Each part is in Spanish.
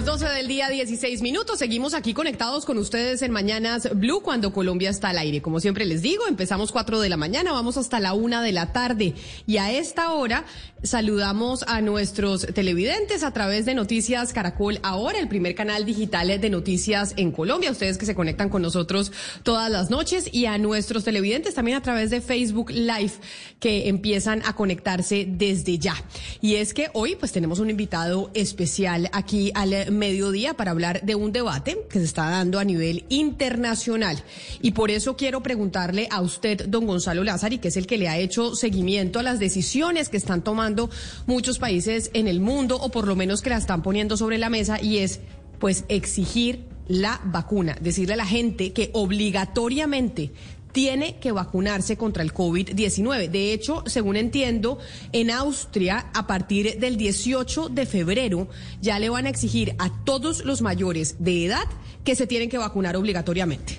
Las 12 del día, 16 minutos. Seguimos aquí conectados con ustedes en Mañanas Blue cuando Colombia está al aire. Como siempre les digo, empezamos 4 de la mañana, vamos hasta la 1 de la tarde. Y a esta hora saludamos a nuestros televidentes a través de Noticias Caracol Ahora, el primer canal digital de noticias en Colombia. Ustedes que se conectan con nosotros todas las noches y a nuestros televidentes también a través de Facebook Live que empiezan a conectarse desde ya. Y es que hoy pues tenemos un invitado especial aquí al mediodía para hablar de un debate que se está dando a nivel internacional. Y por eso quiero preguntarle a usted, don Gonzalo Lázari, que es el que le ha hecho seguimiento a las decisiones que están tomando muchos países en el mundo, o por lo menos que la están poniendo sobre la mesa, y es pues exigir la vacuna, decirle a la gente que obligatoriamente tiene que vacunarse contra el COVID-19. De hecho, según entiendo, en Austria, a partir del 18 de febrero, ya le van a exigir a todos los mayores de edad que se tienen que vacunar obligatoriamente.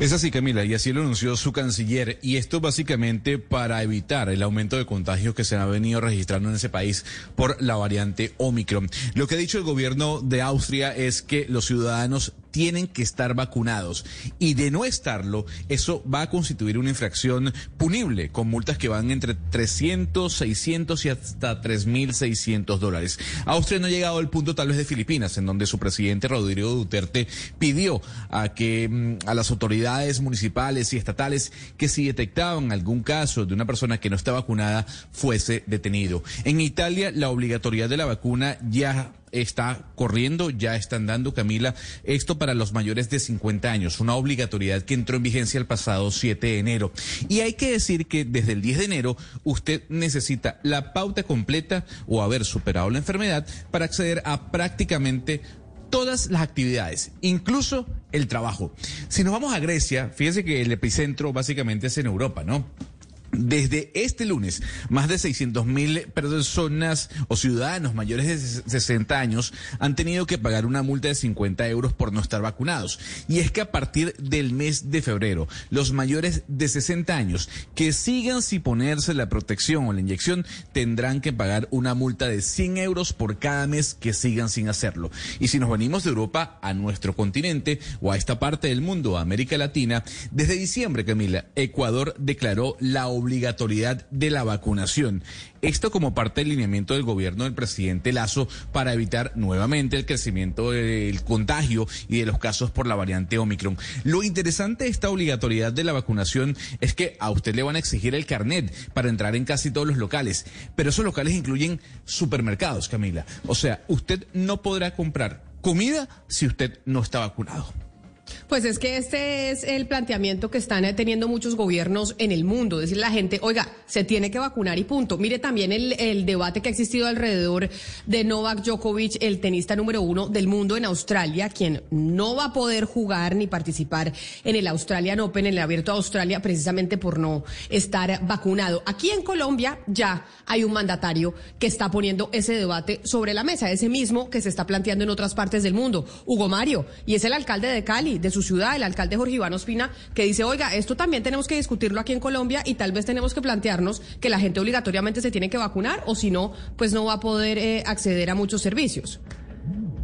Es así, Camila, y así lo anunció su canciller, y esto básicamente para evitar el aumento de contagios que se ha venido registrando en ese país por la variante Omicron. Lo que ha dicho el gobierno de Austria es que los ciudadanos tienen que estar vacunados y de no estarlo, eso va a constituir una infracción punible con multas que van entre 300, 600 y hasta 3.600 dólares. Austria no ha llegado al punto tal vez de Filipinas, en donde su presidente Rodrigo Duterte pidió a que mm, a las autoridades municipales y estatales que si detectaban algún caso de una persona que no está vacunada fuese detenido. En Italia la obligatoriedad de la vacuna ya está corriendo, ya están dando, Camila, esto para los mayores de 50 años, una obligatoriedad que entró en vigencia el pasado 7 de enero. Y hay que decir que desde el 10 de enero usted necesita la pauta completa o haber superado la enfermedad para acceder a prácticamente todas las actividades, incluso el trabajo. Si nos vamos a Grecia, fíjese que el epicentro básicamente es en Europa, ¿no? Desde este lunes, más de 600 mil personas o ciudadanos mayores de 60 años han tenido que pagar una multa de 50 euros por no estar vacunados. Y es que a partir del mes de febrero, los mayores de 60 años que sigan sin ponerse la protección o la inyección tendrán que pagar una multa de 100 euros por cada mes que sigan sin hacerlo. Y si nos venimos de Europa a nuestro continente o a esta parte del mundo, América Latina, desde diciembre, Camila, Ecuador declaró la obligatoriedad de la vacunación. Esto como parte del lineamiento del gobierno del presidente Lazo para evitar nuevamente el crecimiento del contagio y de los casos por la variante Omicron. Lo interesante de esta obligatoriedad de la vacunación es que a usted le van a exigir el carnet para entrar en casi todos los locales, pero esos locales incluyen supermercados, Camila. O sea, usted no podrá comprar comida si usted no está vacunado. Pues es que este es el planteamiento que están teniendo muchos gobiernos en el mundo. Decir a la gente, oiga, se tiene que vacunar y punto. Mire también el, el, debate que ha existido alrededor de Novak Djokovic, el tenista número uno del mundo en Australia, quien no va a poder jugar ni participar en el Australian Open, en el Abierto de Australia, precisamente por no estar vacunado. Aquí en Colombia ya hay un mandatario que está poniendo ese debate sobre la mesa, ese mismo que se está planteando en otras partes del mundo, Hugo Mario, y es el alcalde de Cali, de su ciudad, el alcalde Jorge Iván Ospina, que dice, oiga, esto también tenemos que discutirlo aquí en Colombia y tal vez tenemos que plantearnos que la gente obligatoriamente se tiene que vacunar o si no, pues no va a poder eh, acceder a muchos servicios.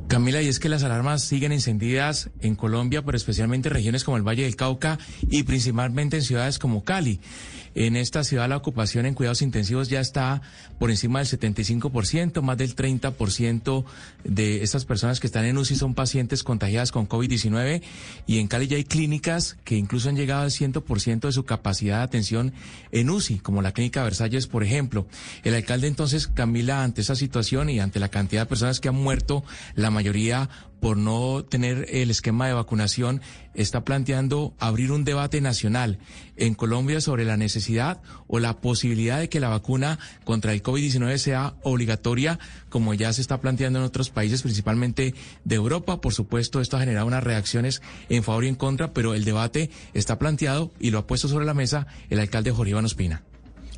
Camila, y es que las alarmas siguen encendidas en Colombia, pero especialmente en regiones como el Valle del Cauca y principalmente en ciudades como Cali. En esta ciudad la ocupación en cuidados intensivos ya está por encima del 75%, más del 30% de estas personas que están en UCI son pacientes contagiadas con COVID-19 y en Cali ya hay clínicas que incluso han llegado al 100% de su capacidad de atención en UCI, como la clínica Versalles, por ejemplo. El alcalde entonces, Camila, ante esa situación y ante la cantidad de personas que han muerto, la mayoría por no tener el esquema de vacunación, está planteando abrir un debate nacional en Colombia sobre la necesidad o la posibilidad de que la vacuna contra el COVID-19 sea obligatoria, como ya se está planteando en otros países, principalmente de Europa. Por supuesto, esto ha generado unas reacciones en favor y en contra, pero el debate está planteado y lo ha puesto sobre la mesa el alcalde Jorge Iván Ospina.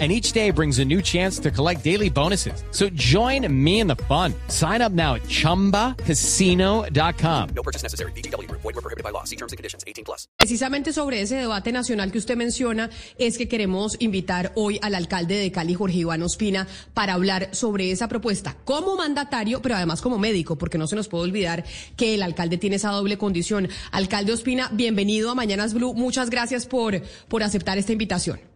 and each day brings a new chance to collect daily bonuses. So join me in the fun. Sign up now at ChumbaCasino.com. No purchase necessary. BGW. Void were prohibited by law. See terms and conditions. 18 plus. Precisamente sobre ese debate nacional que usted menciona es que queremos invitar hoy al alcalde de Cali, Jorge Iván Ospina, para hablar sobre esa propuesta como mandatario, pero además como médico, porque no se nos puede olvidar que el alcalde tiene esa doble condición. Alcalde Ospina, bienvenido a Mañanas Blue. Muchas gracias por, por aceptar esta invitación.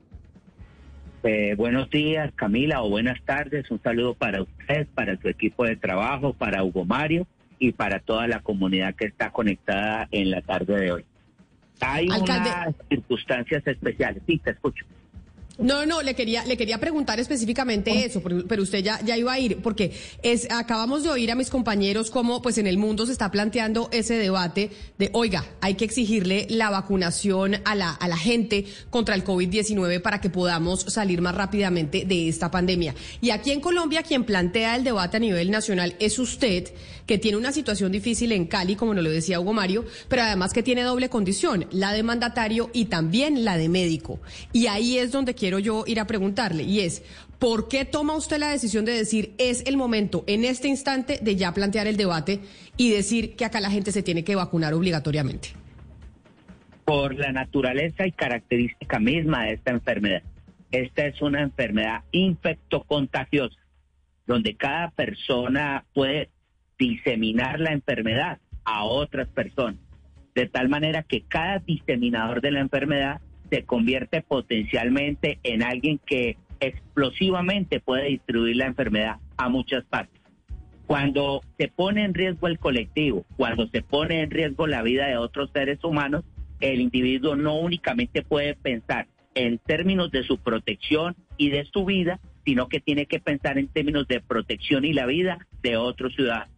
Eh, buenos días, Camila, o buenas tardes. Un saludo para usted, para su equipo de trabajo, para Hugo Mario y para toda la comunidad que está conectada en la tarde de hoy. Hay unas circunstancias especiales. Sí, te escucho. No, no, le quería, le quería preguntar específicamente eso, pero usted ya, ya iba a ir, porque es, acabamos de oír a mis compañeros cómo pues en el mundo se está planteando ese debate de, oiga, hay que exigirle la vacunación a la, a la gente contra el COVID-19 para que podamos salir más rápidamente de esta pandemia. Y aquí en Colombia quien plantea el debate a nivel nacional es usted, que tiene una situación difícil en Cali, como nos lo decía Hugo Mario, pero además que tiene doble condición, la de mandatario y también la de médico. Y ahí es donde quiero yo ir a preguntarle, y es, ¿por qué toma usted la decisión de decir es el momento en este instante de ya plantear el debate y decir que acá la gente se tiene que vacunar obligatoriamente? Por la naturaleza y característica misma de esta enfermedad. Esta es una enfermedad infectocontagiosa, donde cada persona puede diseminar la enfermedad a otras personas, de tal manera que cada diseminador de la enfermedad se convierte potencialmente en alguien que explosivamente puede distribuir la enfermedad a muchas partes. Cuando se pone en riesgo el colectivo, cuando se pone en riesgo la vida de otros seres humanos, el individuo no únicamente puede pensar en términos de su protección y de su vida, sino que tiene que pensar en términos de protección y la vida de otros ciudadanos.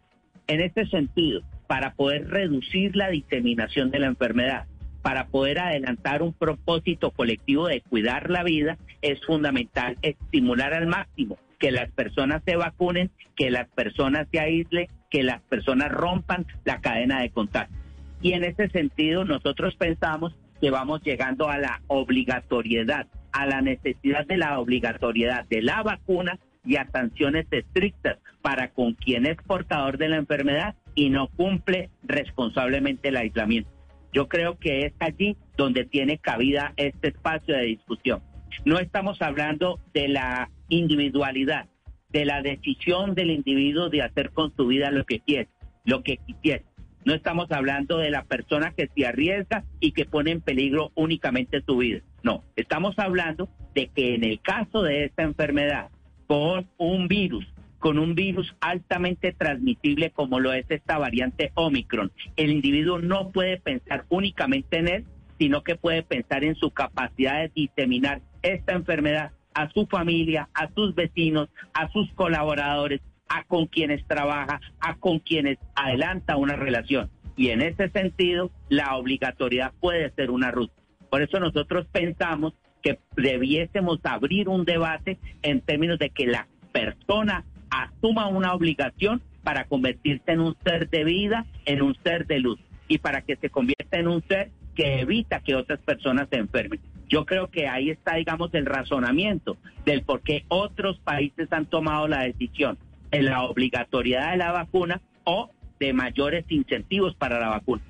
En este sentido, para poder reducir la diseminación de la enfermedad, para poder adelantar un propósito colectivo de cuidar la vida, es fundamental estimular al máximo que las personas se vacunen, que las personas se aíslen, que las personas rompan la cadena de contacto. Y en ese sentido nosotros pensamos que vamos llegando a la obligatoriedad, a la necesidad de la obligatoriedad de la vacuna y a sanciones estrictas para con quien es portador de la enfermedad y no cumple responsablemente el aislamiento. Yo creo que es allí donde tiene cabida este espacio de discusión. No estamos hablando de la individualidad, de la decisión del individuo de hacer con su vida lo que quiere, lo que quisiera. No estamos hablando de la persona que se arriesga y que pone en peligro únicamente su vida. No, estamos hablando de que en el caso de esta enfermedad, con un virus con un virus altamente transmisible como lo es esta variante Omicron. El individuo no puede pensar únicamente en él, sino que puede pensar en su capacidad de diseminar esta enfermedad a su familia, a sus vecinos, a sus colaboradores, a con quienes trabaja, a con quienes adelanta una relación. Y en ese sentido, la obligatoriedad puede ser una ruta. Por eso nosotros pensamos que debiésemos abrir un debate en términos de que la persona asuma una obligación para convertirse en un ser de vida, en un ser de luz y para que se convierta en un ser que evita que otras personas se enfermen. Yo creo que ahí está, digamos, el razonamiento del por qué otros países han tomado la decisión de la obligatoriedad de la vacuna o de mayores incentivos para la vacuna.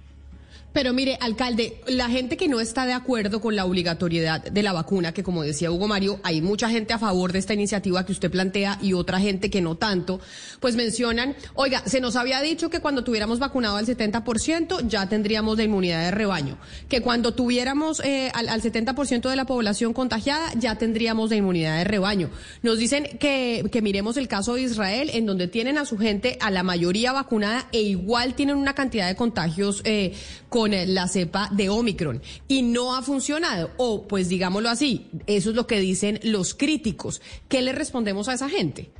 Pero mire, alcalde, la gente que no está de acuerdo con la obligatoriedad de la vacuna, que como decía Hugo Mario, hay mucha gente a favor de esta iniciativa que usted plantea y otra gente que no tanto, pues mencionan, oiga, se nos había dicho que cuando tuviéramos vacunado al 70% ya tendríamos la inmunidad de rebaño, que cuando tuviéramos eh, al, al 70% de la población contagiada ya tendríamos la inmunidad de rebaño. Nos dicen que, que miremos el caso de Israel, en donde tienen a su gente, a la mayoría vacunada e igual tienen una cantidad de contagios eh, con la cepa de Omicron y no ha funcionado. O, pues digámoslo así, eso es lo que dicen los críticos. ¿Qué le respondemos a esa gente?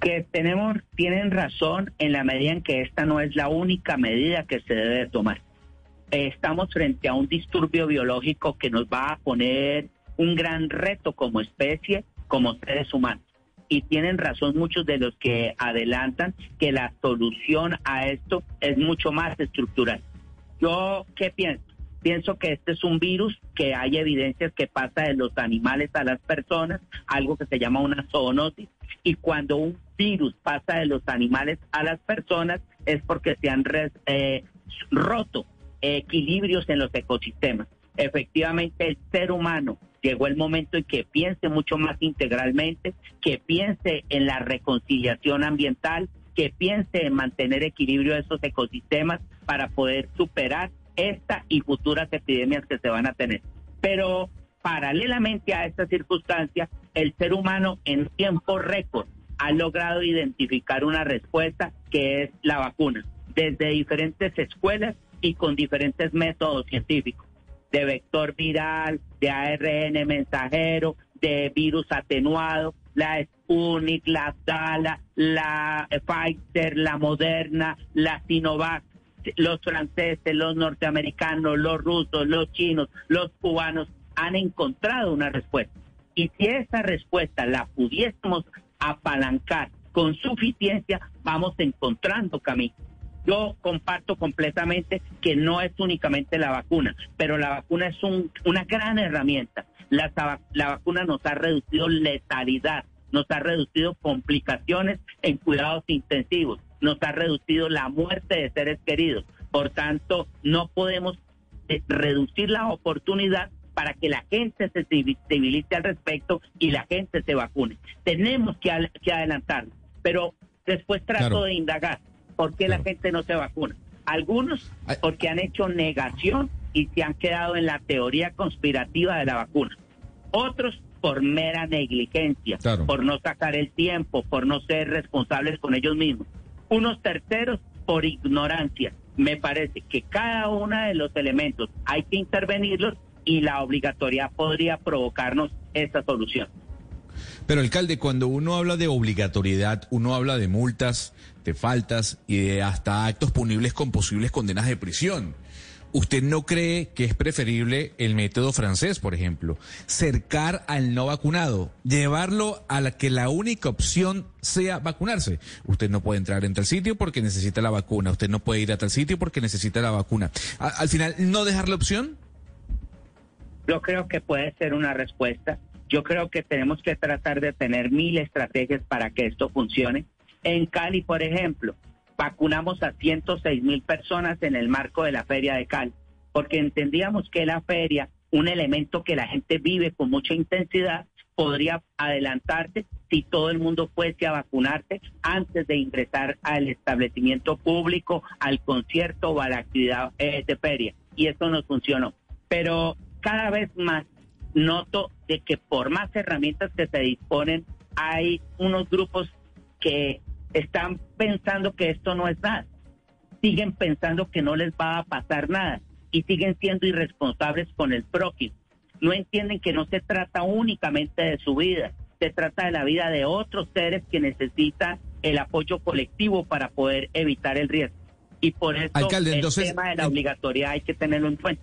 Que tenemos, tienen razón en la medida en que esta no es la única medida que se debe tomar. Estamos frente a un disturbio biológico que nos va a poner un gran reto como especie, como seres humanos y tienen razón muchos de los que adelantan que la solución a esto es mucho más estructural. Yo, ¿qué pienso? Pienso que este es un virus que hay evidencias que pasa de los animales a las personas, algo que se llama una zoonosis, y cuando un virus pasa de los animales a las personas es porque se han eh, roto equilibrios en los ecosistemas. Efectivamente, el ser humano llegó el momento en que piense mucho más integralmente, que piense en la reconciliación ambiental, que piense en mantener equilibrio de esos ecosistemas para poder superar esta y futuras epidemias que se van a tener. Pero paralelamente a esta circunstancia, el ser humano en tiempo récord ha logrado identificar una respuesta que es la vacuna, desde diferentes escuelas y con diferentes métodos científicos, de vector viral, de ARN mensajero, de virus atenuado, la Sputnik, la Dala, la Pfizer, la Moderna, la Sinovac, los franceses, los norteamericanos, los rusos, los chinos, los cubanos han encontrado una respuesta. Y si esa respuesta la pudiésemos apalancar con suficiencia, vamos encontrando camino. Yo comparto completamente que no es únicamente la vacuna, pero la vacuna es un, una gran herramienta la, la vacuna nos ha reducido letalidad, nos ha reducido complicaciones en cuidados intensivos, nos ha reducido la muerte de seres queridos. Por tanto, no podemos eh, reducir la oportunidad para que la gente se civilice al respecto y la gente se vacune. Tenemos que, que adelantarnos, pero después trato de indagar por qué la gente no se vacuna. Algunos porque han hecho negación y se han quedado en la teoría conspirativa de la vacuna. Otros por mera negligencia, por no sacar el tiempo, por no ser responsables con ellos mismos. Unos terceros por ignorancia. Me parece que cada uno de los elementos hay que intervenirlos y la obligatoriedad podría provocarnos esa solución. Pero alcalde, cuando uno habla de obligatoriedad, uno habla de multas, de faltas y de hasta actos punibles con posibles condenas de prisión. ¿Usted no cree que es preferible el método francés, por ejemplo? Cercar al no vacunado, llevarlo a la que la única opción sea vacunarse. Usted no puede entrar en tal sitio porque necesita la vacuna. Usted no puede ir a tal sitio porque necesita la vacuna. al final, ¿no dejar la opción? Yo creo que puede ser una respuesta. Yo creo que tenemos que tratar de tener mil estrategias para que esto funcione. En Cali, por ejemplo, vacunamos a 106 mil personas en el marco de la Feria de Cali, porque entendíamos que la feria, un elemento que la gente vive con mucha intensidad, podría adelantarse si todo el mundo fuese a vacunarse antes de ingresar al establecimiento público, al concierto o a la actividad eh, de feria. Y eso no funcionó. Pero cada vez más noto de que por más herramientas que se disponen, hay unos grupos que están pensando que esto no es nada. Siguen pensando que no les va a pasar nada y siguen siendo irresponsables con el prójimo. No entienden que no se trata únicamente de su vida, se trata de la vida de otros seres que necesitan el apoyo colectivo para poder evitar el riesgo. Y por eso el tema de la obligatoriedad hay que tenerlo en cuenta.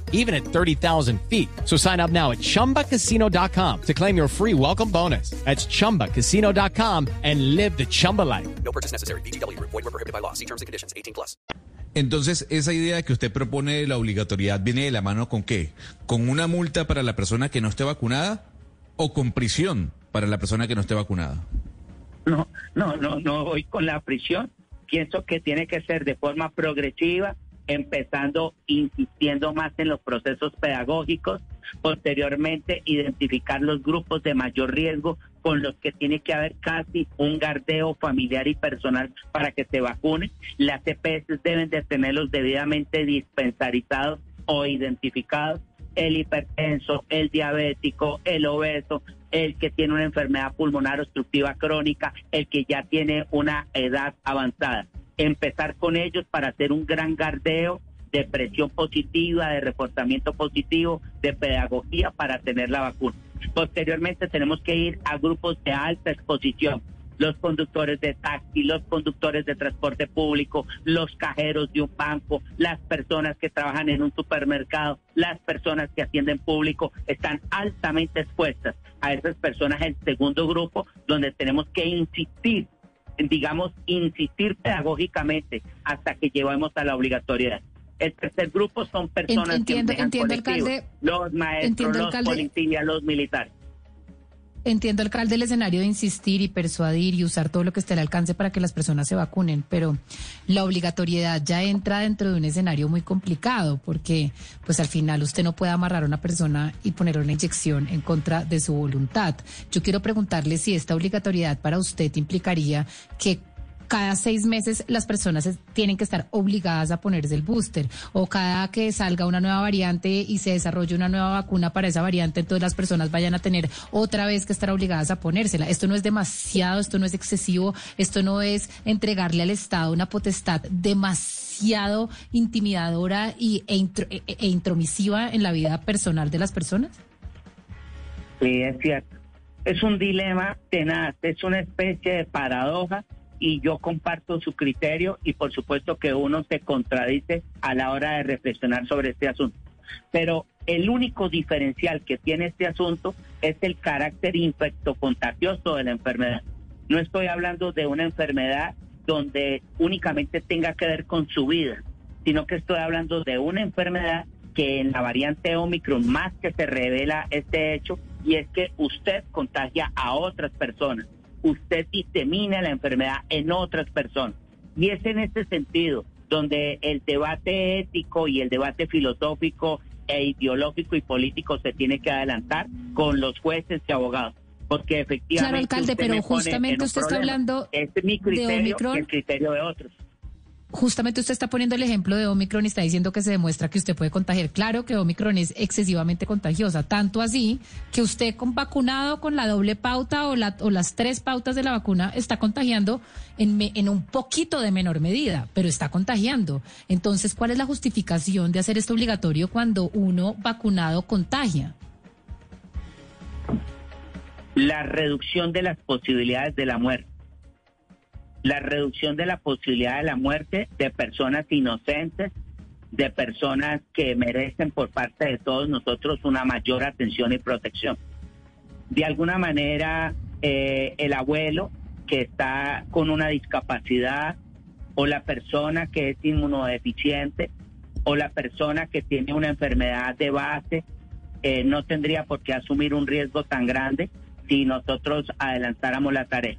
even at 30,000 feet. So sign up now at chumbacasino.com to claim your free welcome bonus. That's chumbacasino.com and live the Chumba life. No purchase necessary. BGW. Void were prohibited by law. See terms and conditions. 18 plus. Entonces, esa idea que usted propone de la obligatoriedad viene de la mano con qué? ¿Con una multa para la persona que no esté vacunada o con prisión para la persona que no esté vacunada? No, no, no, no voy con la prisión. Pienso que tiene que ser de forma progresiva, empezando insistiendo más en los procesos pedagógicos, posteriormente identificar los grupos de mayor riesgo con los que tiene que haber casi un gardeo familiar y personal para que se vacunen. Las EPS deben de tenerlos debidamente dispensarizados o identificados. El hipertenso, el diabético, el obeso, el que tiene una enfermedad pulmonar obstructiva crónica, el que ya tiene una edad avanzada. Empezar con ellos para hacer un gran gardeo de presión positiva, de reforzamiento positivo, de pedagogía para tener la vacuna. Posteriormente tenemos que ir a grupos de alta exposición, los conductores de taxi, los conductores de transporte público, los cajeros de un banco, las personas que trabajan en un supermercado, las personas que atienden público, están altamente expuestas a esas personas el segundo grupo, donde tenemos que insistir, digamos, insistir pedagógicamente hasta que llevemos a la obligatoriedad. El tercer grupo son personas entiendo, que entiendo, alcalde, los maestros, entiendo, los alcalde. policías, los militares. Entiendo, alcalde, el escenario de insistir y persuadir y usar todo lo que esté al alcance para que las personas se vacunen, pero la obligatoriedad ya entra dentro de un escenario muy complicado porque, pues al final usted no puede amarrar a una persona y poner una inyección en contra de su voluntad. Yo quiero preguntarle si esta obligatoriedad para usted implicaría que cada seis meses las personas tienen que estar obligadas a ponerse el booster o cada que salga una nueva variante y se desarrolle una nueva vacuna para esa variante, entonces las personas vayan a tener otra vez que estar obligadas a ponérsela. Esto no es demasiado, esto no es excesivo, esto no es entregarle al Estado una potestad demasiado intimidadora y, e, intro- e- e intromisiva en la vida personal de las personas. Sí, es cierto. Es un dilema tenaz, es una especie de paradoja y yo comparto su criterio y por supuesto que uno se contradice a la hora de reflexionar sobre este asunto. Pero el único diferencial que tiene este asunto es el carácter infectocontagioso de la enfermedad. No estoy hablando de una enfermedad donde únicamente tenga que ver con su vida, sino que estoy hablando de una enfermedad que en la variante Omicron más que se revela este hecho y es que usted contagia a otras personas, usted disemina la enfermedad en otras personas. Y es en este sentido donde el debate ético y el debate filosófico e ideológico y político se tiene que adelantar con los jueces y abogados. Porque efectivamente. Claro, alcalde, pero justamente usted está hablando Este es mi de criterio Omicron. y el criterio de otros. Justamente usted está poniendo el ejemplo de Omicron y está diciendo que se demuestra que usted puede contagiar. Claro que Omicron es excesivamente contagiosa, tanto así que usted con vacunado con la doble pauta o, la, o las tres pautas de la vacuna está contagiando en, me- en un poquito de menor medida, pero está contagiando. Entonces, ¿cuál es la justificación de hacer esto obligatorio cuando uno vacunado contagia? la reducción de las posibilidades de la muerte, la reducción de la posibilidad de la muerte de personas inocentes, de personas que merecen por parte de todos nosotros una mayor atención y protección. De alguna manera, eh, el abuelo que está con una discapacidad o la persona que es inmunodeficiente o la persona que tiene una enfermedad de base eh, no tendría por qué asumir un riesgo tan grande si nosotros adelantáramos la tarea.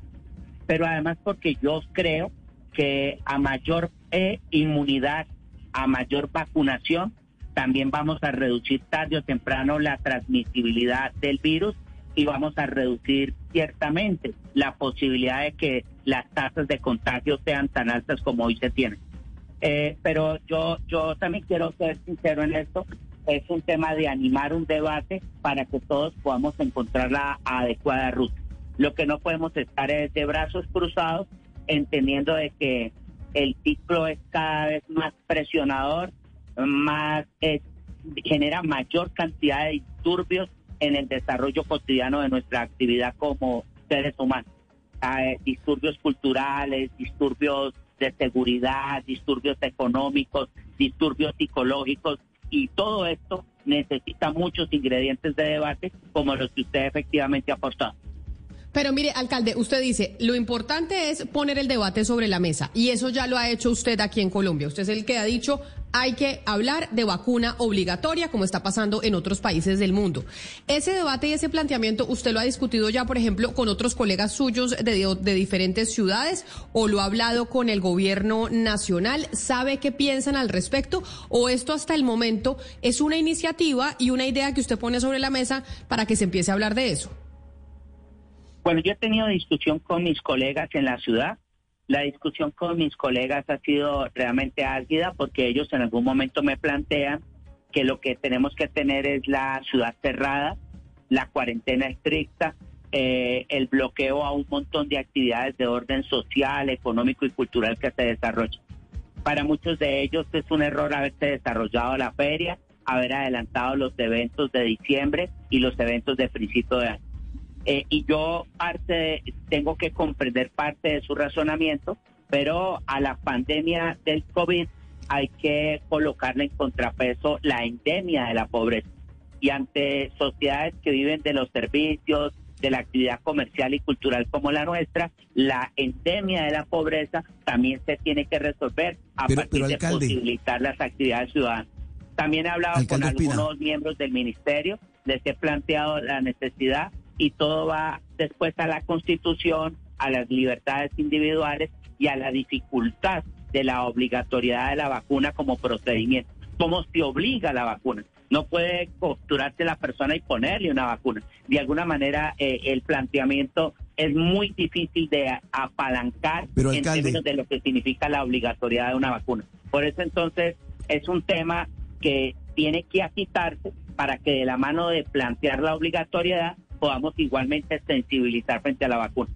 Pero además porque yo creo que a mayor eh, inmunidad, a mayor vacunación, también vamos a reducir tarde o temprano la transmisibilidad del virus y vamos a reducir ciertamente la posibilidad de que las tasas de contagio sean tan altas como hoy se tienen. Eh, pero yo, yo también quiero ser sincero en esto. Es un tema de animar un debate para que todos podamos encontrar la adecuada ruta. Lo que no podemos estar es de brazos cruzados, entendiendo de que el ciclo es cada vez más presionador, más eh, genera mayor cantidad de disturbios en el desarrollo cotidiano de nuestra actividad como seres humanos. Eh, disturbios culturales, disturbios de seguridad, disturbios económicos, disturbios psicológicos y todo esto necesita muchos ingredientes de debate como los que usted efectivamente ha apostado. Pero mire, alcalde, usted dice, lo importante es poner el debate sobre la mesa y eso ya lo ha hecho usted aquí en Colombia. Usted es el que ha dicho, hay que hablar de vacuna obligatoria como está pasando en otros países del mundo. Ese debate y ese planteamiento, ¿usted lo ha discutido ya, por ejemplo, con otros colegas suyos de, diferentes ciudades o lo ha hablado con el gobierno nacional? ¿Sabe qué piensan al respecto? ¿O esto hasta el momento es una iniciativa y una idea que usted pone sobre la mesa para que se empiece a hablar de eso? Bueno, yo he tenido discusión con mis colegas en la ciudad. La discusión con mis colegas ha sido realmente álgida porque ellos en algún momento me plantean que lo que tenemos que tener es la ciudad cerrada, la cuarentena estricta, eh, el bloqueo a un montón de actividades de orden social, económico y cultural que se desarrollan. Para muchos de ellos es un error haberse desarrollado la feria, haber adelantado los eventos de diciembre y los eventos de principio de año. Eh, y yo parte tengo que comprender parte de su razonamiento, pero a la pandemia del COVID hay que colocarle en contrapeso la endemia de la pobreza. Y ante sociedades que viven de los servicios, de la actividad comercial y cultural como la nuestra, la endemia de la pobreza también se tiene que resolver a partir de posibilitar las actividades ciudadanas. También he hablado con algunos miembros del ministerio, les he planteado la necesidad y todo va después a la constitución, a las libertades individuales y a la dificultad de la obligatoriedad de la vacuna como procedimiento. ¿Cómo se obliga la vacuna? No puede capturarse la persona y ponerle una vacuna. De alguna manera, eh, el planteamiento es muy difícil de apalancar en términos de lo que significa la obligatoriedad de una vacuna. Por eso entonces es un tema que tiene que agitarse para que de la mano de plantear la obligatoriedad podamos igualmente sensibilizar frente a la vacuna.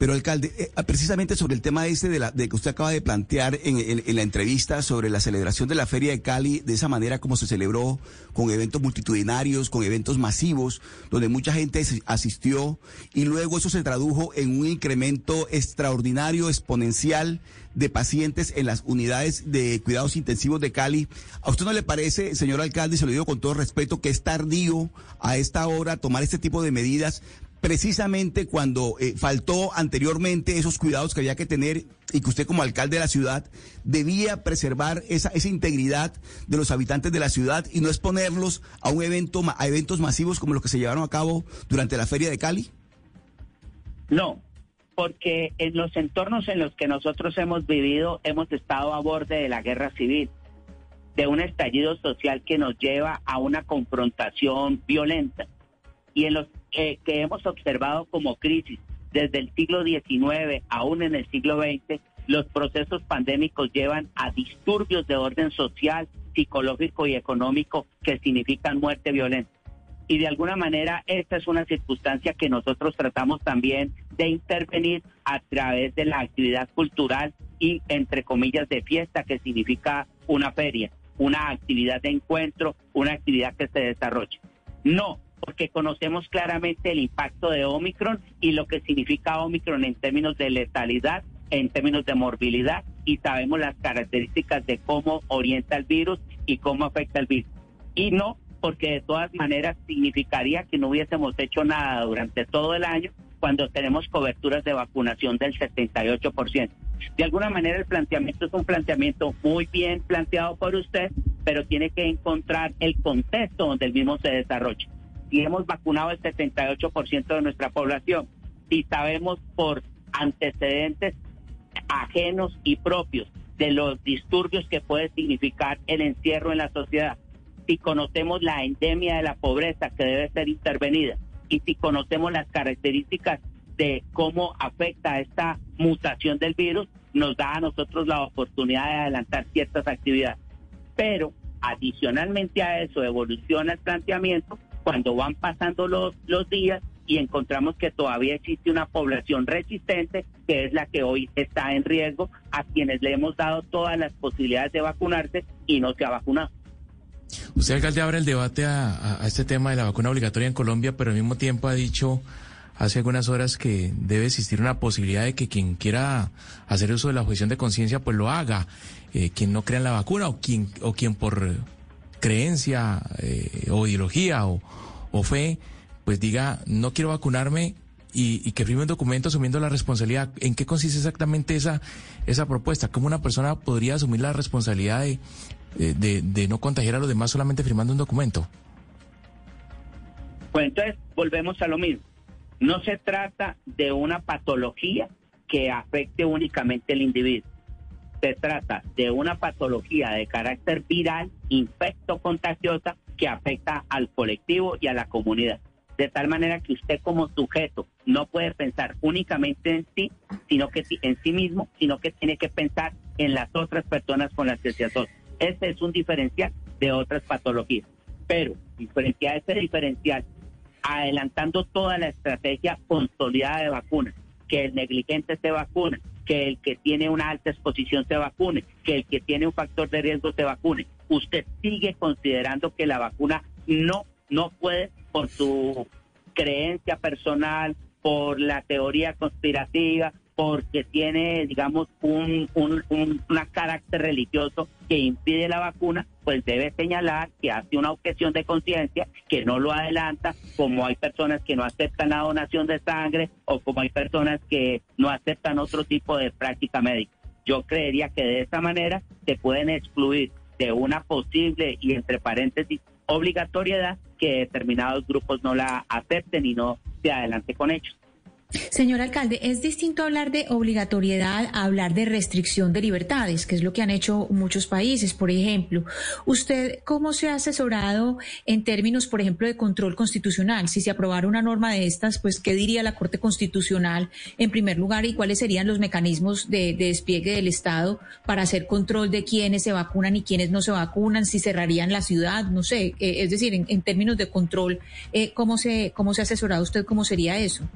Pero alcalde, eh, ah, precisamente sobre el tema este de, la, de que usted acaba de plantear en, la entrevista sobre la celebración de la Feria de Cali, de esa manera como se celebró, con eventos multitudinarios, con eventos masivos, donde mucha gente asistió y luego eso se tradujo en un incremento extraordinario, exponencial de pacientes en las unidades de cuidados intensivos de Cali. ¿A usted no le parece, señor alcalde, y se lo digo con todo respeto, que es tardío a esta hora tomar este tipo de medidas precisamente cuando eh, faltó anteriormente esos cuidados que había que tener y que usted como alcalde de la ciudad debía preservar esa, esa integridad de los habitantes de la ciudad y no exponerlos a un evento a eventos masivos como los que se llevaron a cabo durante la feria de Cali? No, porque en los entornos en los que nosotros hemos vivido hemos estado a borde de la guerra civil, de un estallido social que nos lleva a una confrontación violenta y en los que hemos observado como crisis desde el siglo XIX, aún en el siglo XX, los procesos pandémicos llevan a disturbios de orden social, psicológico y económico que significan muerte violenta. Y de alguna manera esta es una circunstancia que nosotros tratamos también de intervenir a través de la actividad cultural y entre comillas de fiesta que significa una feria, una actividad de encuentro, una actividad que se desarrolla. No, porque conocemos claramente el impacto de Omicron y lo que significa Omicron en términos de letalidad, en términos de morbilidad y sabemos las características de cómo orienta el virus y cómo afecta el virus. Y no porque de todas maneras significaría que no hubiésemos hecho nada durante todo el año cuando tenemos coberturas de vacunación del 78%. De alguna manera el planteamiento es un planteamiento muy bien planteado por usted, pero tiene que encontrar el contexto donde el mismo se desarrolla si hemos vacunado el 78% de nuestra población, si sabemos por antecedentes ajenos y propios de los disturbios que puede significar el encierro en la sociedad, si conocemos la endemia de la pobreza que debe ser intervenida y si conocemos las características de cómo afecta esta mutación del virus, nos da a nosotros la oportunidad de adelantar ciertas actividades. Pero adicionalmente a eso evoluciona el planteamiento cuando van pasando los, los días y encontramos que todavía existe una población resistente que es la que hoy está en riesgo a quienes le hemos dado todas las posibilidades de vacunarse y no se ha vacunado. Usted, alcalde, abre el debate a, a este tema de la vacuna obligatoria en Colombia, pero al mismo tiempo ha dicho hace algunas horas que debe existir una posibilidad de que quien quiera hacer uso de la objeción de conciencia, pues lo haga. Eh, quien no crea en la vacuna o quien, o quien por creencia eh, o ideología o, o, fe, pues diga, no quiero vacunarme y, y, que firme un documento asumiendo la responsabilidad. ¿En qué consiste exactamente esa, esa propuesta? ¿Cómo una persona podría asumir la responsabilidad de, de, de no contagiar a los demás solamente firmando un documento? Pues entonces volvemos a lo mismo. No se trata de una patología que afecte únicamente al individuo. Se trata de una patología de carácter viral, infecto contagiosa, que afecta al colectivo y a la comunidad. De tal manera que usted como sujeto no puede pensar únicamente en sí, sino que en sí mismo, sino que tiene que pensar en las otras personas con las que se asocia. Ese es un diferencial de otras patologías. Pero, diferenciar ese diferencial adelantando toda la estrategia consolidada de vacunas, que el negligente se vacune, que el que tiene una alta exposición se vacune, que el que tiene un factor de riesgo se vacune. Usted sigue considerando que la vacuna no, no puede por su creencia personal, por la teoría conspirativa, porque tiene, digamos, un, un, un carácter religioso que impide la vacuna, pues debe señalar que hace una objeción de conciencia, que no lo adelanta, como hay personas que no aceptan la donación de sangre o como hay personas que no aceptan otro tipo de práctica médica. Yo creería que de esa manera se pueden excluir de una posible y entre paréntesis obligatoriedad que determinados grupos no la acepten y no se adelante con ellos. Señor alcalde, es distinto hablar de obligatoriedad a hablar de restricción de libertades, que es lo que han hecho muchos países. Por ejemplo, ¿usted cómo se ha asesorado en términos, por ejemplo, de control constitucional? Si se aprobara una norma de estas, pues, ¿qué diría la Corte Constitucional en primer lugar y cuáles serían los mecanismos de, despliegue del Estado para hacer control de quiénes se vacunan y quiénes no se vacunan? Si cerrarían la ciudad, no sé. Eh, es decir, en, términos de control, eh, ¿cómo, se, ¿cómo se ha asesorado usted? ¿Cómo sería eso?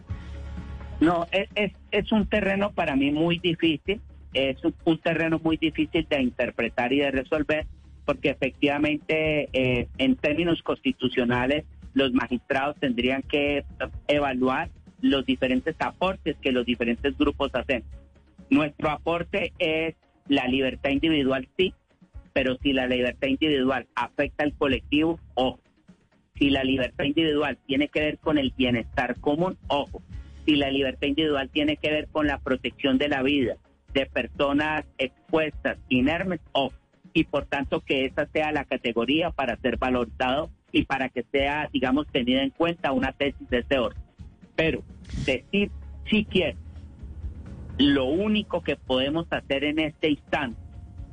No, es, es, un terreno para mí muy difícil, es un, terreno muy difícil de interpretar y de resolver, porque efectivamente eh, en términos constitucionales los magistrados tendrían que evaluar los diferentes aportes que los diferentes grupos hacen. Nuestro aporte es la libertad individual, sí, pero si la libertad individual afecta al colectivo, ojo. Si la libertad individual tiene que ver con el bienestar común, ojo si la libertad individual tiene que ver con la protección de la vida de personas expuestas, inermes, o y por tanto que esa sea la categoría para ser valorizado y para que sea, digamos, tenida en cuenta una tesis de este orden. Pero decir si quiero, lo único que podemos hacer en este instante,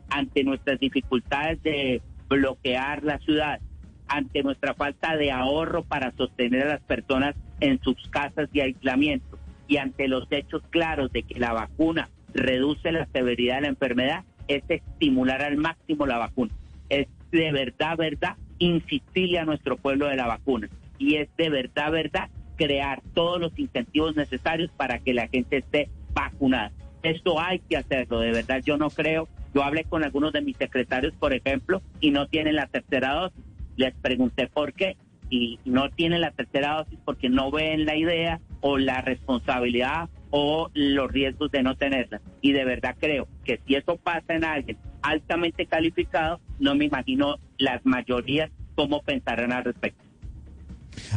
ante nuestras dificultades de bloquear la ciudad, ante nuestra falta de ahorro para sostener a las personas en sus casas de aislamiento y ante los hechos claros de que la vacuna reduce la severidad de la enfermedad, es estimular al máximo la vacuna. Es de verdad, verdad, insistirle a nuestro pueblo de la vacuna. Y es de verdad, verdad, crear todos los incentivos necesarios para que la gente esté vacunada. Esto hay que hacerlo, de verdad yo no creo. Yo hablé con algunos de mis secretarios, por ejemplo, y no tienen la tercera dosis. Les pregunté por qué y no tienen la tercera dosis porque no ven la idea o la responsabilidad o los riesgos de no tenerla. Y de verdad creo que si eso pasa en alguien altamente calificado, no me imagino las mayorías cómo pensarán al respecto.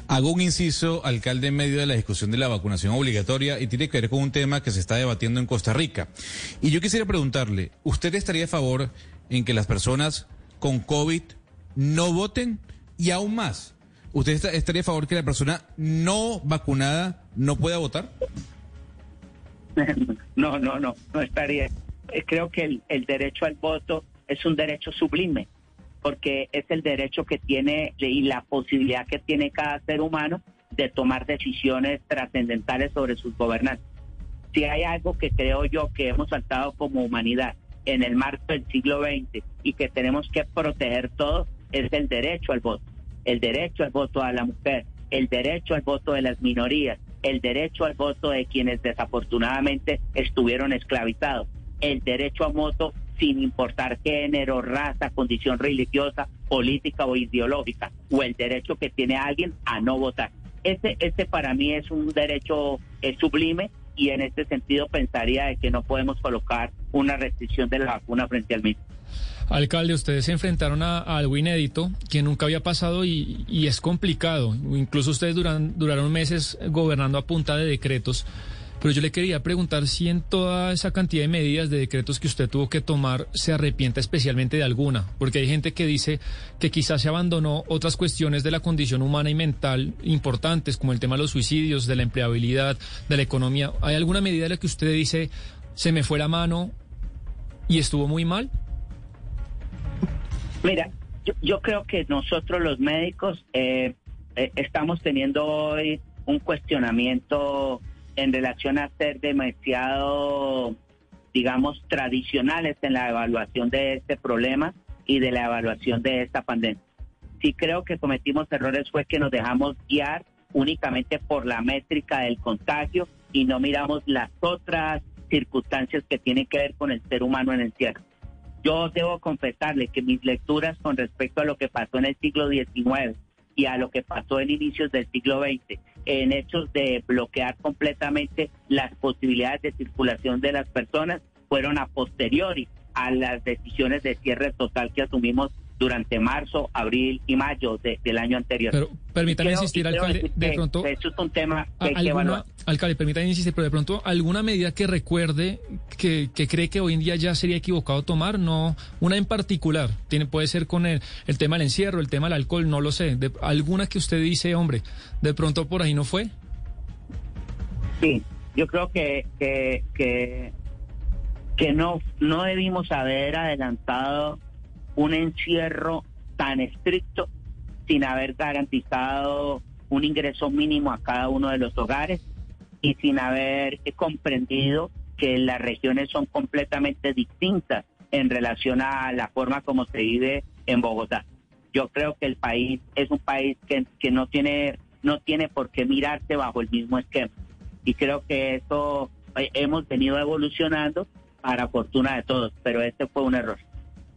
Hago un inciso, alcalde, en medio de la discusión de la vacunación obligatoria y tiene que ver con un tema que se está debatiendo en Costa Rica. Y yo quisiera preguntarle, ¿usted estaría a favor en que las personas con COVID no voten? Y aún más, ¿Usted estaría a favor que la persona no vacunada no pueda votar? No, no, no, no estaría. Eh, creo que el, derecho al voto es un derecho sublime, porque es el derecho que tiene y la posibilidad que tiene cada ser humano de tomar decisiones trascendentales sobre sus gobernantes. Si hay algo que creo yo que hemos saltado como humanidad en el marco del siglo XX y que tenemos que proteger todos, es el derecho al voto el derecho al voto a la mujer, el derecho al voto de las minorías, el derecho al voto de quienes desafortunadamente estuvieron esclavizados, el derecho a voto sin importar género, raza, condición religiosa, política o ideológica, o el derecho que tiene alguien a no votar. Este, este para mí es un derecho eh, sublime y en este sentido pensaría de que no podemos colocar una restricción de la vacuna frente al mismo. Alcalde, ustedes se enfrentaron a, algo inédito que nunca había pasado y, es complicado. Incluso ustedes duraron meses gobernando a punta de decretos. Pero yo le quería preguntar si en toda esa cantidad de medidas, de decretos que usted tuvo que tomar, se arrepienta especialmente de alguna. Porque hay gente que dice que quizás se abandonó otras cuestiones de la condición humana y mental importantes, como el tema de los suicidios, de la empleabilidad, de la economía. ¿Hay alguna medida de la que usted dice se me fue la mano y estuvo muy mal? Mira, yo, creo que nosotros los médicos eh, eh, estamos teniendo hoy un cuestionamiento en relación a ser demasiado, digamos, tradicionales en la evaluación de este problema y de la evaluación de esta pandemia. Sí creo que cometimos errores fue que nos dejamos guiar únicamente por la métrica del contagio y no miramos las otras circunstancias que tienen que ver con el ser humano en el encierro. Yo debo confesarle que mis lecturas con respecto a lo que pasó en el siglo XIX y a lo que pasó en inicios del siglo XX, en hechos de bloquear completamente las posibilidades de circulación de las personas, fueron a posteriori a las decisiones de cierre total que asumimos durante marzo, abril y mayo del año anterior. Pero permítame insistir, alcalde, de pronto... Es un tema que hay que evaluar. Alcalde, permítame insistir, pero de pronto, ¿alguna medida que recuerde que, que, cree que hoy en día ya sería equivocado tomar? No, una en particular. Tiene, puede ser con el, el tema del encierro, el tema del alcohol, no lo sé. De, ¿Alguna que usted dice, hombre, de pronto por ahí no fue? Sí, yo creo que, que, que, que no, no debimos haber adelantado un encierro tan estricto sin haber garantizado un ingreso mínimo a cada uno de los hogares y sin haber comprendido que las regiones son completamente distintas en relación a la forma como se vive en Bogotá. Yo creo que el país es un país que, que no tiene no tiene por qué mirarse bajo el mismo esquema. Y creo que eso eh, hemos venido evolucionando para fortuna de todos, pero este fue un error.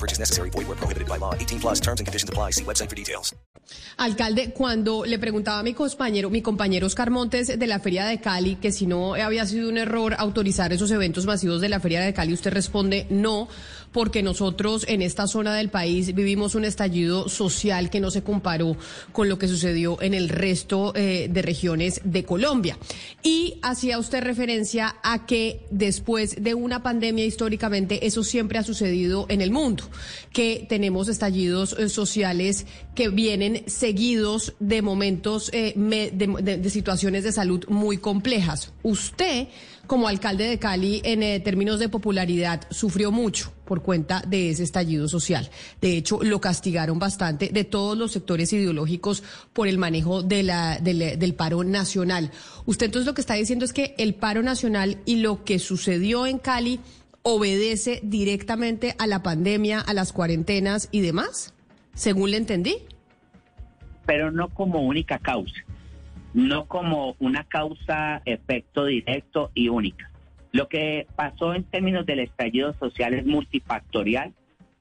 No purchase necessary. Void where prohibited by law. 18 plus terms and conditions apply. See website for details. Alcalde, cuando le preguntaba a mi compañero, mi compañero Oscar Montes de la Feria de Cali que si no había sido un error autorizar esos eventos masivos de la Feria de Cali, usted responde no porque nosotros en esta zona del país vivimos un estallido social que no se comparó con lo que sucedió en el resto eh, de regiones de Colombia. Y hacía usted referencia a que después de una pandemia históricamente eso siempre ha sucedido en el mundo, que tenemos estallidos eh, sociales que vienen seguidos de momentos, eh, de situaciones de salud muy complejas. Usted como alcalde de Cali, en eh, términos de popularidad, sufrió mucho por cuenta de ese estallido social. De hecho, lo castigaron bastante de todos los sectores ideológicos por el manejo del paro nacional. Usted entonces lo que está diciendo es que el paro nacional y lo que sucedió en Cali obedece directamente a la pandemia, a las cuarentenas y demás, según le entendí. Pero no como única causa no como una causa, efecto directo y única. Lo que pasó en términos del estallido social es multifactorial.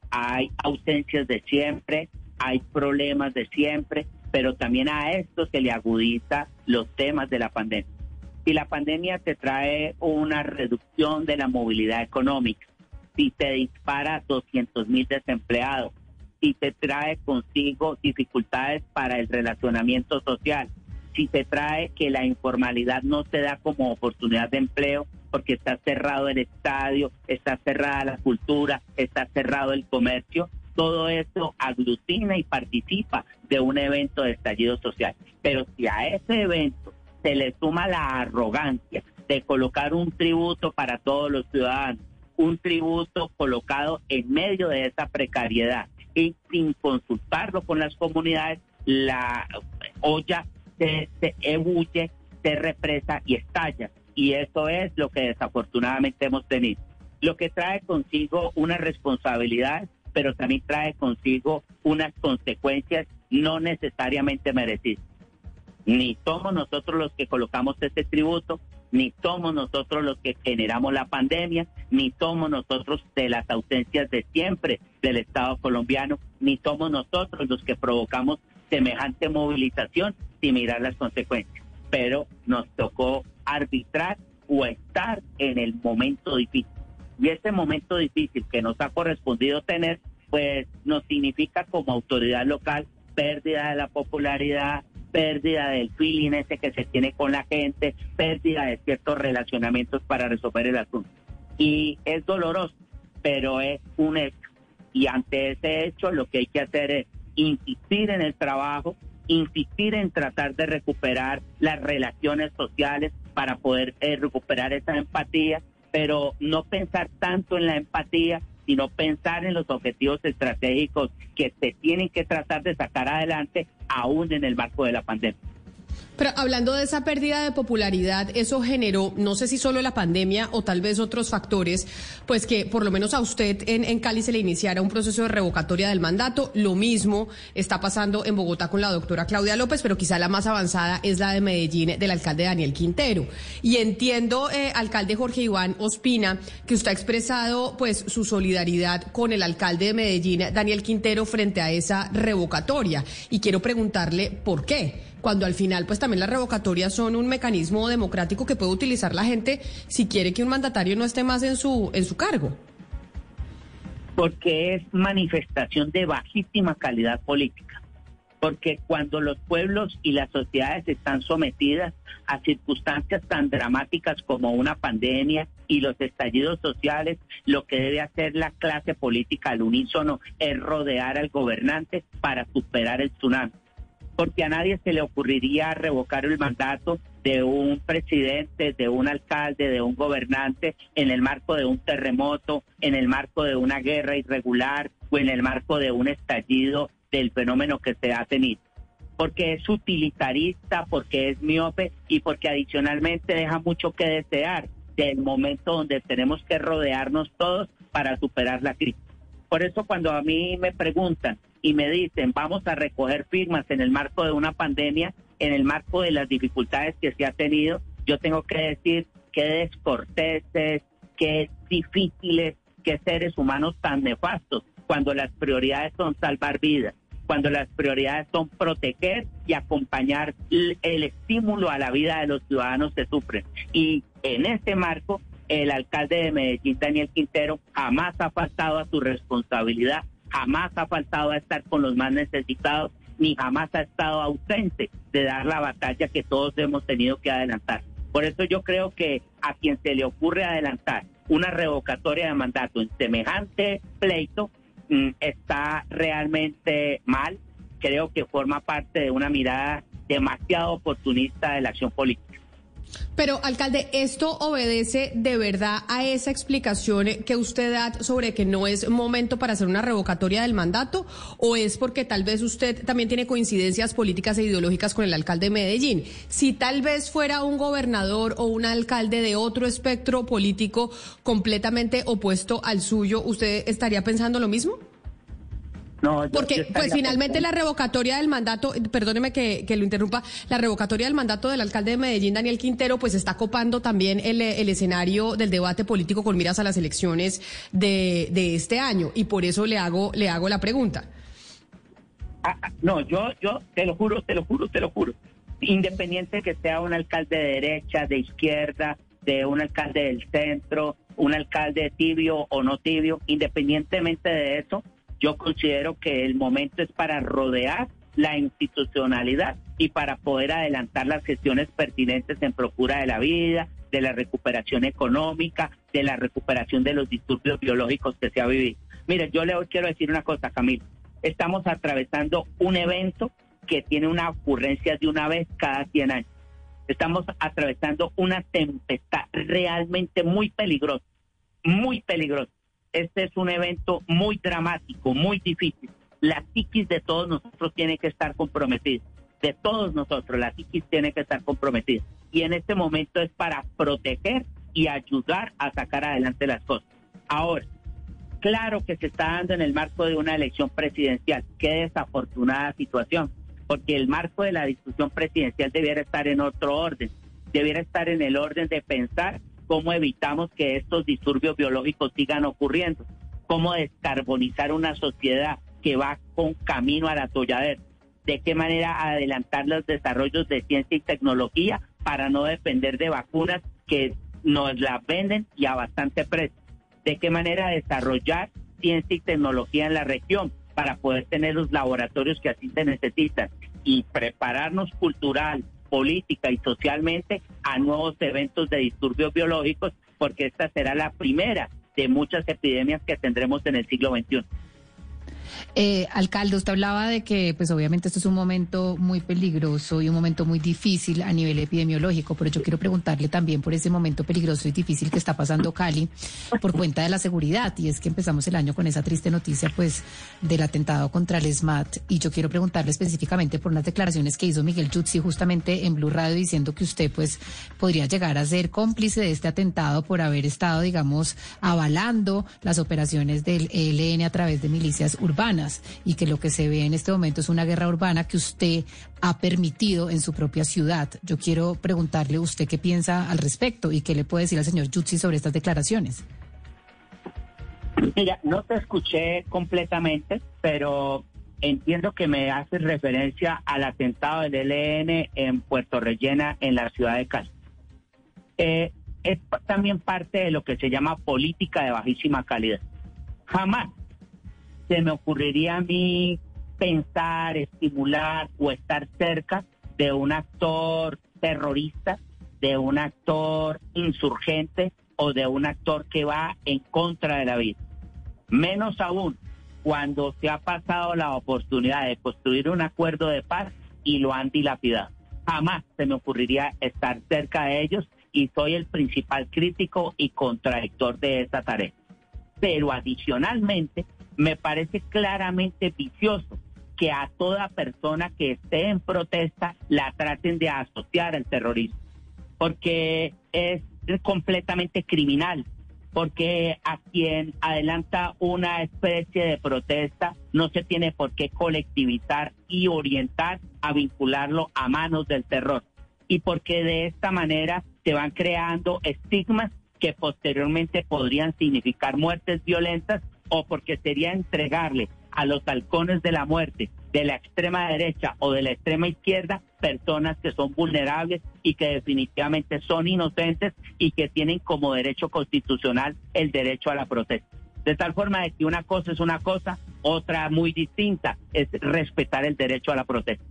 Hay ausencias de siempre, hay problemas de siempre, pero también a esto se le agudiza los temas de la pandemia. Si la pandemia te trae una reducción de la movilidad económica, si te dispara 200 mil desempleados, si te trae consigo dificultades para el relacionamiento social, si se trae que la informalidad no se da como oportunidad de empleo porque está cerrado el estadio, está cerrada la cultura, está cerrado el comercio, todo eso aglutina y participa de un evento de estallido social. Pero si a ese evento se le suma la arrogancia de colocar un tributo para todos los ciudadanos, un tributo colocado en medio de esa precariedad y sin consultarlo con las comunidades, la olla se, se ebulle, se represa y estalla. Y eso es lo que desafortunadamente hemos tenido. Lo que trae consigo una responsabilidad, pero también trae consigo unas consecuencias no necesariamente merecidas. Ni somos nosotros los que colocamos este tributo, ni somos nosotros los que generamos la pandemia, ni somos nosotros de las ausencias de siempre del Estado colombiano, ni somos nosotros los que provocamos semejante movilización sin mirar las consecuencias. Pero nos tocó arbitrar o estar en el momento difícil. Y ese momento difícil que nos ha correspondido tener, pues nos significa como autoridad local pérdida de la popularidad, pérdida del feeling ese que se tiene con la gente, pérdida de ciertos relacionamientos para resolver el asunto. Y es doloroso, pero es un hecho. Y ante ese hecho lo que hay que hacer es insistir en el trabajo, insistir en tratar de recuperar las relaciones sociales para poder eh, recuperar esa empatía, pero no pensar tanto en la empatía, sino pensar en los objetivos estratégicos que se tienen que tratar de sacar adelante aún en el marco de la pandemia. Pero hablando de esa pérdida de popularidad, eso generó, no sé si solo la pandemia o tal vez otros factores, pues que por lo menos a usted en, en, Cali se le iniciara un proceso de revocatoria del mandato. Lo mismo está pasando en Bogotá con la doctora Claudia López, pero quizá la más avanzada es la de Medellín del alcalde Daniel Quintero. Y entiendo, eh, alcalde Jorge Iván Ospina, que usted ha expresado pues su solidaridad con el alcalde de Medellín, Daniel Quintero, frente a esa revocatoria. Y quiero preguntarle por qué cuando al final pues también las revocatorias son un mecanismo democrático que puede utilizar la gente si quiere que un mandatario no esté más en su en su cargo. Porque es manifestación de bajísima calidad política. Porque cuando los pueblos y las sociedades están sometidas a circunstancias tan dramáticas como una pandemia y los estallidos sociales, lo que debe hacer la clase política al unísono es rodear al gobernante para superar el tsunami porque a nadie se le ocurriría revocar el mandato de un presidente, de un alcalde, de un gobernante en el marco de un terremoto, en el marco de una guerra irregular o en el marco de un estallido del fenómeno que se ha tenido. Porque es utilitarista, porque es miope y porque adicionalmente deja mucho que desear del momento donde tenemos que rodearnos todos para superar la crisis. Por eso cuando a mí me preguntan y me dicen vamos a recoger firmas en el marco de una pandemia, en el marco de las dificultades que se ha tenido, yo tengo que decir que descorteses, que difíciles, que seres humanos tan nefastos, cuando las prioridades son salvar vidas, cuando las prioridades son proteger y acompañar el estímulo a la vida de los ciudadanos que sufren. Y en este marco, el alcalde de Medellín, Daniel Quintero, jamás ha faltado a su responsabilidad jamás ha faltado a estar con los más necesitados, ni jamás ha estado ausente de dar la batalla que todos hemos tenido que adelantar. Por eso yo creo que a quien se le ocurre adelantar una revocatoria de mandato en semejante pleito mm, está realmente mal. Creo que forma parte de una mirada demasiado oportunista de la acción política. Pero, alcalde, ¿esto obedece de verdad a esa explicación que usted da sobre que no es momento para hacer una revocatoria del mandato? ¿O es porque tal vez usted también tiene coincidencias políticas e ideológicas con el alcalde de Medellín? Si tal vez fuera un gobernador o un alcalde de otro espectro político completamente opuesto al suyo, ¿usted estaría pensando lo mismo? No, Porque pues finalmente la revocatoria del mandato, perdóneme que, que, lo interrumpa, la revocatoria del mandato del alcalde de Medellín, Daniel Quintero, pues está copando también el, el escenario del debate político con miras a las elecciones de, de este año y por eso le hago, le hago la pregunta. Ah, ah, no, yo, yo te lo juro, te lo juro, te lo juro. Independiente que sea un alcalde de derecha, de izquierda, de un alcalde del centro, un alcalde tibio o no tibio, independientemente de eso, yo considero que el momento es para rodear la institucionalidad y para poder adelantar las gestiones pertinentes en procura de la vida, de la recuperación económica, de la recuperación de los disturbios biológicos que se ha vivido. Mire, yo le quiero decir una cosa, Camilo. Estamos atravesando un evento que tiene una ocurrencia de una vez cada 100 años. Estamos atravesando una tempestad realmente muy peligrosa, muy peligrosa. Este es un evento muy dramático, muy difícil. La psiquis de todos nosotros tiene que estar comprometida. De todos nosotros, la psiquis tiene que estar comprometida. Y en este momento es para proteger y ayudar a sacar adelante las cosas. Ahora, claro que se está dando en el marco de una elección presidencial. Qué desafortunada situación, porque el marco de la discusión presidencial debiera estar en otro orden, debiera estar en el orden de pensar cómo evitamos que estos disturbios biológicos sigan ocurriendo, cómo descarbonizar una sociedad que va con camino al atolladero, de qué manera adelantar los desarrollos de ciencia y tecnología para no depender de vacunas que nos las venden y a bastante precio de qué manera desarrollar ciencia y tecnología en la región para poder tener los laboratorios que así se necesitan y prepararnos cultural, política y socialmente a nuevos eventos de disturbios biológicos, porque esta será la primera de muchas epidemias que tendremos en el siglo XXI. Eh, alcalde, usted hablaba de que, pues obviamente esto es un momento muy peligroso y un momento muy difícil a nivel epidemiológico, pero yo quiero preguntarle también por ese momento peligroso y difícil que está pasando Cali por cuenta de la seguridad. Y es que empezamos el año con esa triste noticia, pues, del atentado contra el SMAT. Y yo quiero preguntarle específicamente por unas declaraciones que hizo Miguel Jutsi justamente en Blue Radio diciendo que usted, pues, podría llegar a ser cómplice de este atentado por haber estado, digamos, avalando las operaciones del ELN a través de milicias urbanas y que lo que se ve en este momento es una guerra urbana que usted ha permitido en su propia ciudad. Yo quiero preguntarle usted qué piensa al respecto y qué le puede decir al señor Jutsi sobre estas declaraciones. Mira, no te escuché completamente, pero entiendo que me haces referencia al atentado del ELN en Puerto Rellena, en la ciudad de Cali. Eh, es también parte de lo que se llama política de bajísima calidad. Jamás se me ocurriría a mí pensar, estimular o estar cerca de un actor terrorista, de un actor insurgente o de un actor que va en contra de la vida. Menos aún cuando se ha pasado la oportunidad de construir un acuerdo de paz y lo han dilapidado. Jamás se me ocurriría estar cerca de ellos y soy el principal crítico y contradictor de esta tarea. Pero adicionalmente, me parece claramente vicioso que a toda persona que esté en protesta la traten de asociar al terrorismo, porque es completamente criminal, porque a quien adelanta una especie de protesta no se tiene por qué colectivizar y orientar a vincularlo a manos del terror, y porque de esta manera se van creando estigmas que posteriormente podrían significar muertes violentas o porque sería entregarle a los halcones de la muerte de la extrema derecha o de la extrema izquierda personas que son vulnerables y que definitivamente son inocentes y que tienen como derecho constitucional el derecho a la protesta. De tal forma de que una cosa es una cosa, otra muy distinta es respetar el derecho a la protesta.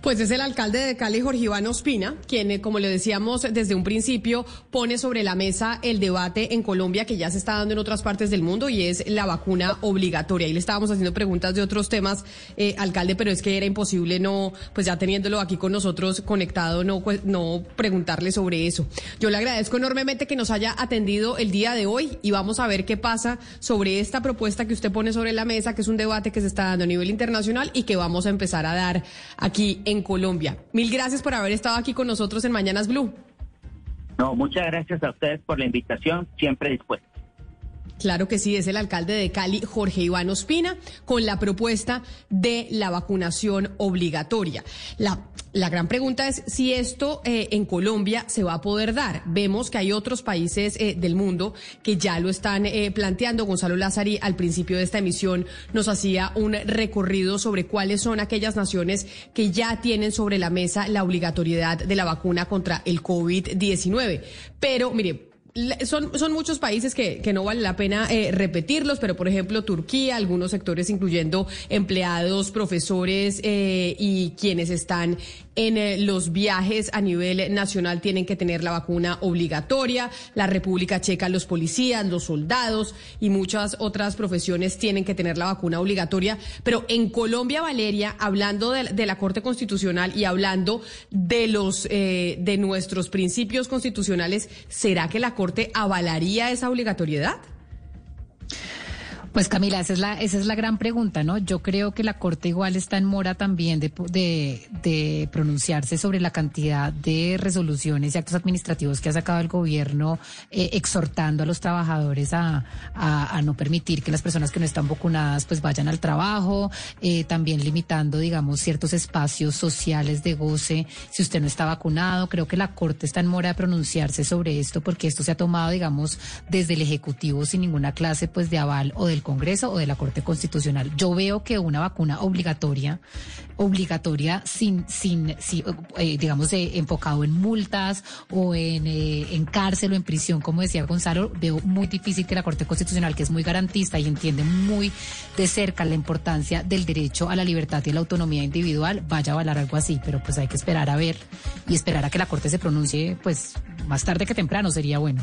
Pues es el alcalde de Cali, Jorge Iván Ospina, quien, eh, como le decíamos desde un principio, pone sobre la mesa el debate en Colombia que ya se está dando en otras partes del mundo y es la vacuna obligatoria. Y le estábamos haciendo preguntas de otros temas, eh, alcalde, pero es que era imposible no, pues ya teniéndolo aquí con nosotros conectado, no, pues, no preguntarle sobre eso. Yo le agradezco enormemente que nos haya atendido el día de hoy y vamos a ver qué pasa sobre esta propuesta que usted pone sobre la mesa, que es un debate que se está dando a nivel internacional y que vamos a empezar a dar aquí en Colombia. Mil gracias por haber estado aquí con nosotros en Mañanas Blue. No, muchas gracias a ustedes por la invitación, siempre dispuesto. Claro que sí, es el alcalde de Cali, Jorge Iván Ospina, con la propuesta de la vacunación obligatoria. La, la gran pregunta es si esto eh, en Colombia se va a poder dar. Vemos que hay otros países eh, del mundo que ya lo están eh, planteando. Gonzalo Lázari al principio de esta emisión nos hacía un recorrido sobre cuáles son aquellas naciones que ya tienen sobre la mesa la obligatoriedad de la vacuna contra el COVID-19. Pero, mire, son, son muchos países que, que no vale la pena eh, repetirlos, pero por ejemplo Turquía, algunos sectores incluyendo empleados, profesores eh, y quienes están en eh, los viajes a nivel nacional tienen que tener la vacuna obligatoria. La República Checa, los policías, los soldados y muchas otras profesiones tienen que tener la vacuna obligatoria. Pero en Colombia, Valeria, hablando de, la Corte Constitucional y hablando de los de nuestros principios constitucionales, ¿será que la Corte avalaría esa obligatoriedad? Pues Camila, esa es la, esa es la gran pregunta, ¿no? Yo creo que la Corte igual está en mora también de, de, de, pronunciarse sobre la cantidad de resoluciones y actos administrativos que ha sacado el gobierno eh, exhortando a los trabajadores a, a, a, no permitir que las personas que no están vacunadas pues vayan al trabajo, eh, también limitando, digamos, ciertos espacios sociales de goce si usted no está vacunado. Creo que la Corte está en mora de pronunciarse sobre esto porque esto se ha tomado, digamos, desde el Ejecutivo sin ninguna clase pues de aval o del Congreso o de la Corte Constitucional. Yo veo que una vacuna obligatoria, obligatoria sin, sin, sin eh, digamos, eh, enfocado en multas o en, eh, en cárcel o en prisión, como decía Gonzalo, veo muy difícil que la Corte Constitucional, que es muy garantista y entiende muy de cerca la importancia del derecho a la libertad y la autonomía individual, vaya a avalar algo así, pero pues hay que esperar a ver y esperar a que la Corte se pronuncie, pues más tarde que temprano sería bueno.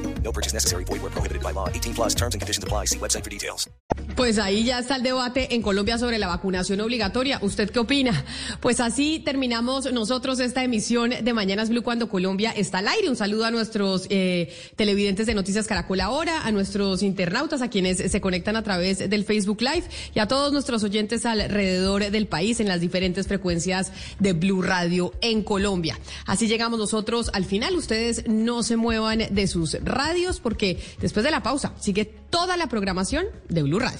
No purchase necessary. Void where prohibited by law. 18 plus terms and conditions apply. See website for details. Pues ahí ya está el debate en Colombia sobre la vacunación obligatoria. ¿Usted qué opina? Pues así terminamos nosotros esta emisión de Mañanas Blue cuando Colombia está al aire. Un saludo a nuestros eh, televidentes de Noticias Caracol ahora, a nuestros internautas, a quienes se conectan a través del Facebook Live y a todos nuestros oyentes alrededor del país en las diferentes frecuencias de Blue Radio en Colombia. Así llegamos nosotros al final. Ustedes no se muevan de sus radios porque después de la pausa sigue toda la programación de Blue Radio.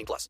18 plus.